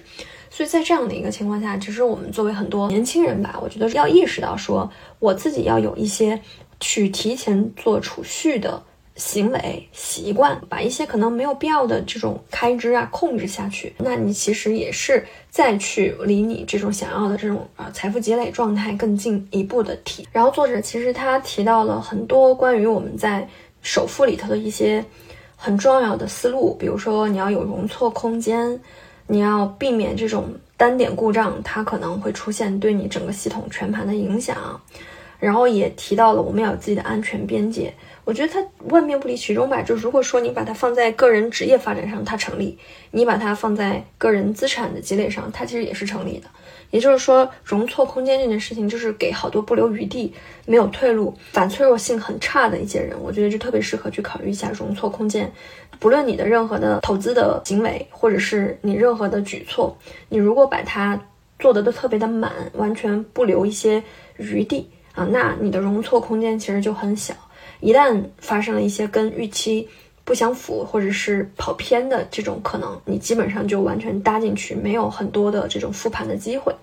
所以在这样的一个情况下，其实我们作为很多年轻人吧，我觉得要意识到说，我自己要有一些去提前做储蓄的。行为习惯，把一些可能没有必要的这种开支啊控制下去，那你其实也是再去离你这种想要的这种啊财富积累状态更进一步的提。然后作者其实他提到了很多关于我们在首付里头的一些很重要的思路，比如说你要有容错空间，你要避免这种单点故障，它可能会出现对你整个系统全盘的影响。然后也提到了我们要有自己的安全边界。我觉得它万变不离其宗吧。就如果说你把它放在个人职业发展上，它成立；你把它放在个人资产的积累上，它其实也是成立的。也就是说，容错空间这件事情，就是给好多不留余地、没有退路、反脆弱性很差的一些人，我觉得就特别适合去考虑一下容错空间。不论你的任何的投资的行为，或者是你任何的举措，你如果把它做的都特别的满，完全不留一些余地啊，那你的容错空间其实就很小。一旦发生了一些跟预期，不相符，或者是跑偏的这种可能，你基本上就完全搭进去，没有很多的这种复盘的机会。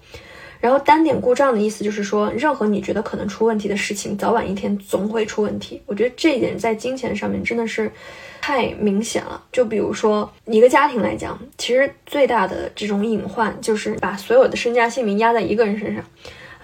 然后单点故障的意思就是说，任何你觉得可能出问题的事情，早晚一天总会出问题。我觉得这一点在金钱上面真的是太明显了。就比如说一个家庭来讲，其实最大的这种隐患就是把所有的身家性命压在一个人身上。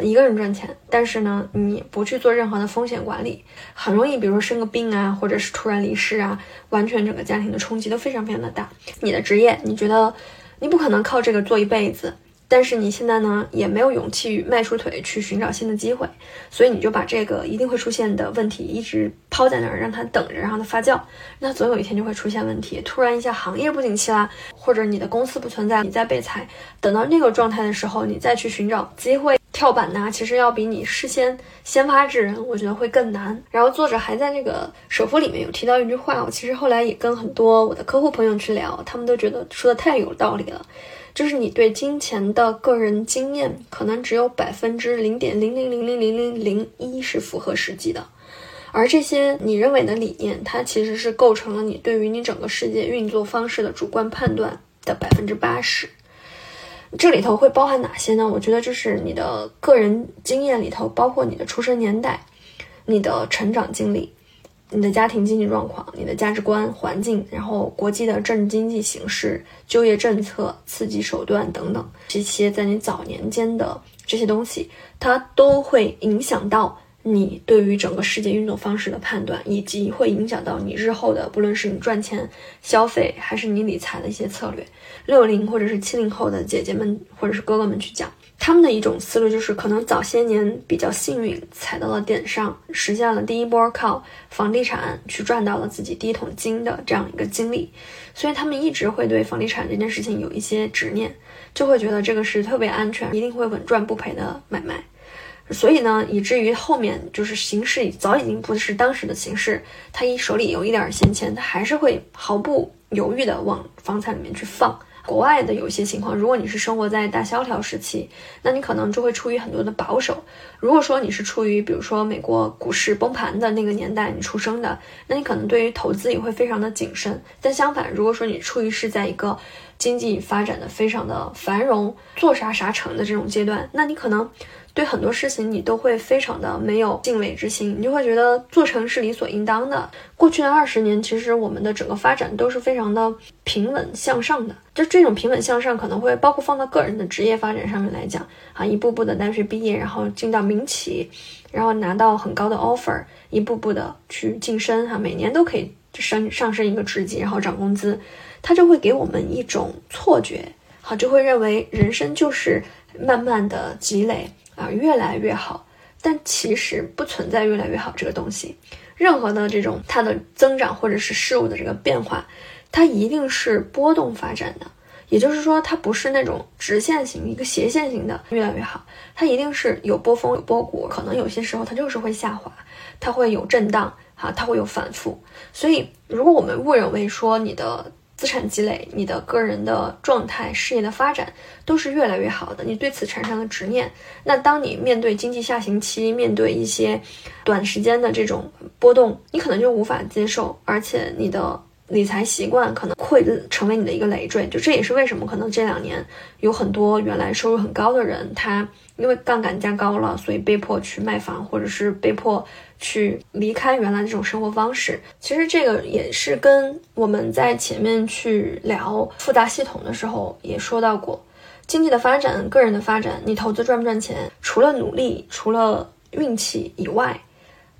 一个人赚钱，但是呢，你不去做任何的风险管理，很容易，比如说生个病啊，或者是突然离世啊，完全整个家庭的冲击都非常非常的大。你的职业，你觉得你不可能靠这个做一辈子。但是你现在呢，也没有勇气迈出腿去寻找新的机会，所以你就把这个一定会出现的问题一直抛在那儿，让它等着，让它发酵。那总有一天就会出现问题，突然一下行业不景气啦，或者你的公司不存在，你在被裁。等到那个状态的时候，你再去寻找机会跳板呢，其实要比你事先先发制人，我觉得会更难。然后作者还在那个首富里面有提到一句话，我其实后来也跟很多我的客户朋友去聊，他们都觉得说的太有道理了。就是你对金钱的个人经验，可能只有百分之零点零零零零零零零一是符合实际的，而这些你认为的理念，它其实是构成了你对于你整个世界运作方式的主观判断的百分之八十。这里头会包含哪些呢？我觉得这是你的个人经验里头，包括你的出生年代、你的成长经历。你的家庭经济状况、你的价值观、环境，然后国际的政治经济形势、就业政策、刺激手段等等，这些在你早年间的这些东西，它都会影响到你对于整个世界运作方式的判断，以及会影响到你日后的，不论是你赚钱、消费，还是你理财的一些策略。六零或者是七零后的姐姐们或者是哥哥们去讲。他们的一种思路就是，可能早些年比较幸运，踩到了点上，实现了第一波靠房地产去赚到了自己第一桶金的这样一个经历，所以他们一直会对房地产这件事情有一些执念，就会觉得这个是特别安全，一定会稳赚不赔的买卖。所以呢，以至于后面就是形势早已经不是当时的形势，他一手里有一点闲钱，他还是会毫不犹豫的往房产里面去放。国外的有一些情况，如果你是生活在大萧条时期，那你可能就会出于很多的保守。如果说你是出于比如说美国股市崩盘的那个年代你出生的，那你可能对于投资也会非常的谨慎。但相反，如果说你出于是在一个经济发展的非常的繁荣，做啥啥成的这种阶段，那你可能。对很多事情，你都会非常的没有敬畏之心，你就会觉得做成是理所应当的。过去的二十年，其实我们的整个发展都是非常的平稳向上的。就这种平稳向上，可能会包括放到个人的职业发展上面来讲，啊，一步步的大学毕业，然后进到民企，然后拿到很高的 offer，一步步的去晋升，哈，每年都可以升上升一个职级，然后涨工资，它就会给我们一种错觉，好，就会认为人生就是慢慢的积累。啊，越来越好，但其实不存在越来越好这个东西。任何的这种它的增长或者是事物的这个变化，它一定是波动发展的。也就是说，它不是那种直线型、一个斜线型的越来越好，它一定是有波峰、有波谷，可能有些时候它就是会下滑，它会有震荡，哈，它会有反复。所以，如果我们误认为说你的。资产积累，你的个人的状态、事业的发展都是越来越好的。你对此产生了执念，那当你面对经济下行期，面对一些短时间的这种波动，你可能就无法接受，而且你的理财习惯可能会成为你的一个累赘。就这也是为什么可能这两年有很多原来收入很高的人，他因为杠杆加高了，所以被迫去卖房，或者是被迫。去离开原来这种生活方式，其实这个也是跟我们在前面去聊复杂系统的时候也说到过，经济的发展、个人的发展，你投资赚不赚钱，除了努力、除了运气以外，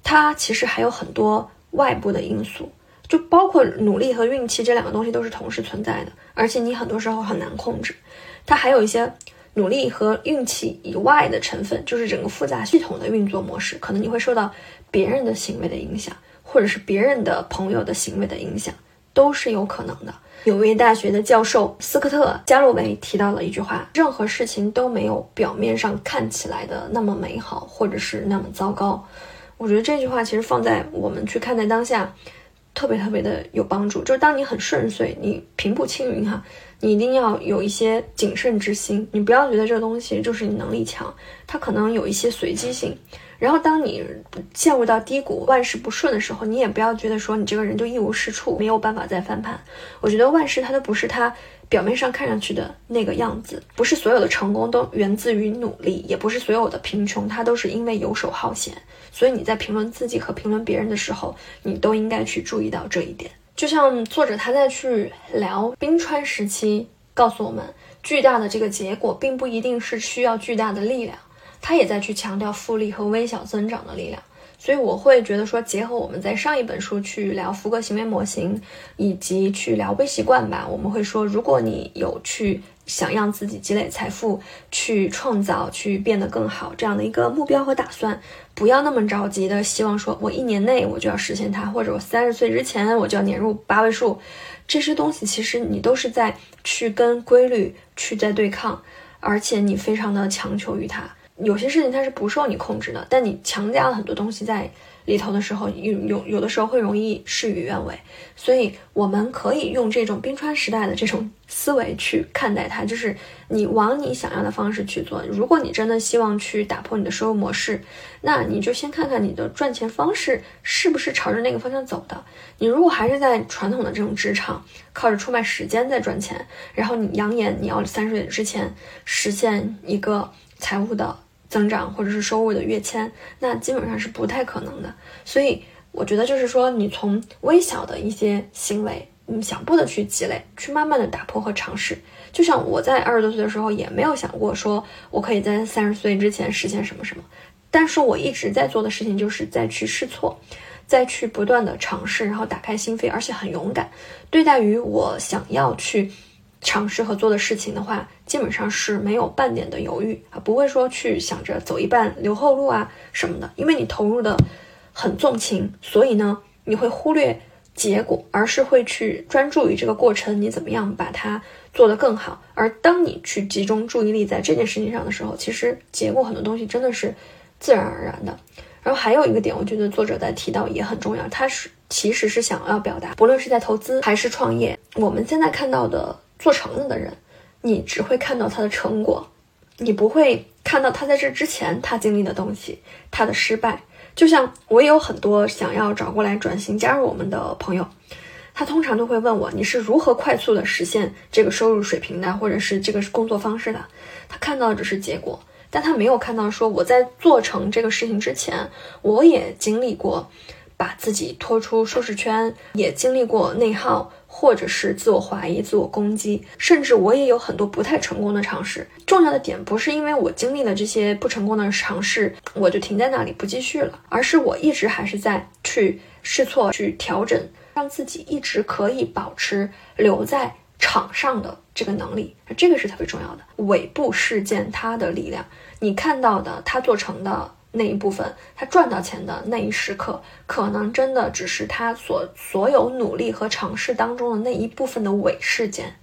它其实还有很多外部的因素，就包括努力和运气这两个东西都是同时存在的，而且你很多时候很难控制，它还有一些努力和运气以外的成分，就是整个复杂系统的运作模式，可能你会受到别人的行为的影响，或者是别人的朋友的行为的影响，都是有可能的。纽约大学的教授斯科特·加洛维提到了一句话：任何事情都没有表面上看起来的那么美好，或者是那么糟糕。我觉得这句话其实放在我们去看待当下，特别特别的有帮助。就是当你很顺遂，你平步青云哈，你一定要有一些谨慎之心，你不要觉得这个东西就是你能力强，它可能有一些随机性。然后，当你陷入到低谷、万事不顺的时候，你也不要觉得说你这个人就一无是处，没有办法再翻盘。我觉得万事它都不是它表面上看上去的那个样子，不是所有的成功都源自于努力，也不是所有的贫穷它都是因为游手好闲。所以你在评论自己和评论别人的时候，你都应该去注意到这一点。就像作者他在去聊冰川时期，告诉我们，巨大的这个结果并不一定是需要巨大的力量。他也在去强调复利和微小增长的力量，所以我会觉得说，结合我们在上一本书去聊福格行为模型，以及去聊微习惯吧，我们会说，如果你有去想让自己积累财富、去创造、去变得更好这样的一个目标和打算，不要那么着急的希望说我一年内我就要实现它，或者我三十岁之前我就要年入八位数，这些东西其实你都是在去跟规律去在对抗，而且你非常的强求于它。有些事情它是不受你控制的，但你强加了很多东西在里头的时候，有有有的时候会容易事与愿违。所以我们可以用这种冰川时代的这种思维去看待它，就是你往你想要的方式去做。如果你真的希望去打破你的收入模式，那你就先看看你的赚钱方式是不是朝着那个方向走的。你如果还是在传统的这种职场，靠着出卖时间在赚钱，然后你扬言你要三十岁之前实现一个财务的。增长或者是收入的跃迁，那基本上是不太可能的。所以我觉得就是说，你从微小的一些行为，嗯，小步的去积累，去慢慢的打破和尝试。就像我在二十多岁的时候，也没有想过说我可以在三十岁之前实现什么什么。但是我一直在做的事情，就是在去试错，再去不断的尝试，然后打开心扉，而且很勇敢对待于我想要去。尝试和做的事情的话，基本上是没有半点的犹豫啊，不会说去想着走一半留后路啊什么的，因为你投入的很纵情，所以呢，你会忽略结果，而是会去专注于这个过程，你怎么样把它做得更好。而当你去集中注意力在这件事情上的时候，其实结果很多东西真的是自然而然的。然后还有一个点，我觉得作者在提到也很重要，他是其实是想要表达，不论是在投资还是创业，我们现在看到的。做成了的人，你只会看到他的成果，你不会看到他在这之前他经历的东西，他的失败。就像我也有很多想要找过来转型加入我们的朋友，他通常都会问我，你是如何快速的实现这个收入水平的，或者是这个工作方式的？他看到的只是结果，但他没有看到说我在做成这个事情之前，我也经历过把自己拖出舒适圈，也经历过内耗。或者是自我怀疑、自我攻击，甚至我也有很多不太成功的尝试。重要的点不是因为我经历了这些不成功的尝试，我就停在那里不继续了，而是我一直还是在去试错、去调整，让自己一直可以保持留在场上的这个能力。这个是特别重要的。尾部事件它的力量，你看到的它做成的。那一部分，他赚到钱的那一时刻，可能真的只是他所所有努力和尝试当中的那一部分的伪事件。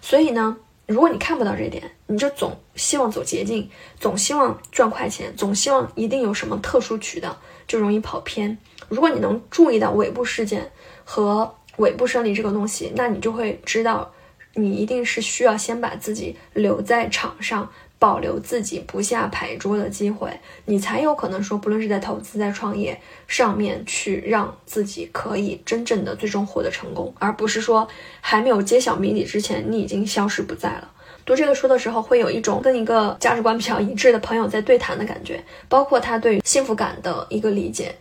所以呢，如果你看不到这点，你就总希望走捷径，总希望赚快钱，总希望一定有什么特殊渠道，就容易跑偏。如果你能注意到尾部事件和尾部生理这个东西，那你就会知道，你一定是需要先把自己留在场上。保留自己不下牌桌的机会，你才有可能说，不论是在投资、在创业上面，去让自己可以真正的最终获得成功，而不是说还没有揭晓谜底之前，你已经消失不在了。读这个书的时候，会有一种跟一个价值观比较一致的朋友在对谈的感觉，包括他对幸福感的一个理解，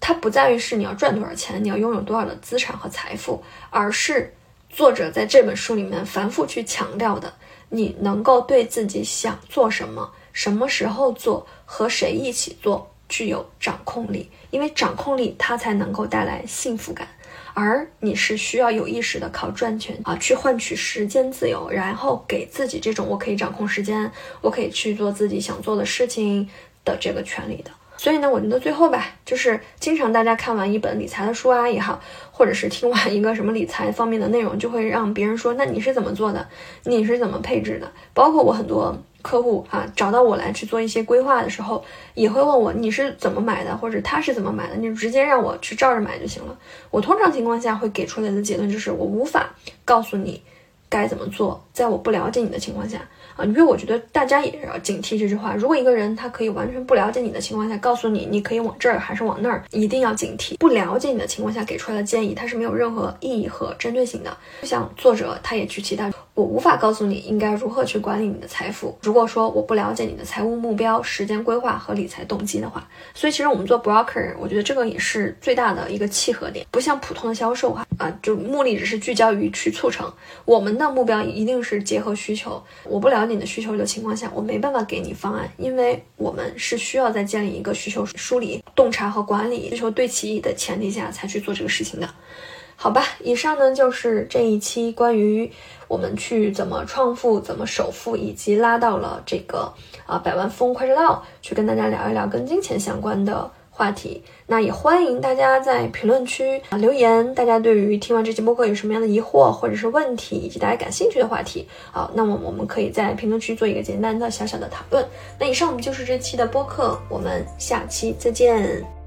它不在于是你要赚多少钱，你要拥有多少的资产和财富，而是作者在这本书里面反复去强调的。你能够对自己想做什么、什么时候做、和谁一起做具有掌控力，因为掌控力它才能够带来幸福感，而你是需要有意识的靠赚钱啊去换取时间自由，然后给自己这种我可以掌控时间，我可以去做自己想做的事情的这个权利的。所以呢，我觉得最后吧，就是经常大家看完一本理财的书啊也好，或者是听完一个什么理财方面的内容，就会让别人说，那你是怎么做的？你是怎么配置的？包括我很多客户啊，找到我来去做一些规划的时候，也会问我你是怎么买的，或者他是怎么买的，你就直接让我去照着买就行了。我通常情况下会给出来的结论就是，我无法告诉你该怎么做，在我不了解你的情况下。啊，因为我觉得大家也要警惕这句话。如果一个人他可以完全不了解你的情况下告诉你你可以往这儿还是往那儿，一定要警惕。不了解你的情况下给出来的建议，它是没有任何意义和针对性的。就像作者他也举其他，我无法告诉你应该如何去管理你的财富。如果说我不了解你的财务目标、时间规划和理财动机的话，所以其实我们做 broker，我觉得这个也是最大的一个契合点。不像普通的销售哈啊，就目的只是聚焦于去促成，我们的目标一定是结合需求。我不了解。你的需求的情况下，我没办法给你方案，因为我们是需要在建立一个需求梳理、洞察和管理需求对齐的前提下才去做这个事情的，好吧？以上呢就是这一期关于我们去怎么创富、怎么首富，以及拉到了这个啊百万富翁快车道，去跟大家聊一聊跟金钱相关的。话题，那也欢迎大家在评论区啊留言。大家对于听完这期播客有什么样的疑惑或者是问题，以及大家感兴趣的话题，好，那么我们可以在评论区做一个简单的小小的讨论。那以上我们就是这期的播客，我们下期再见。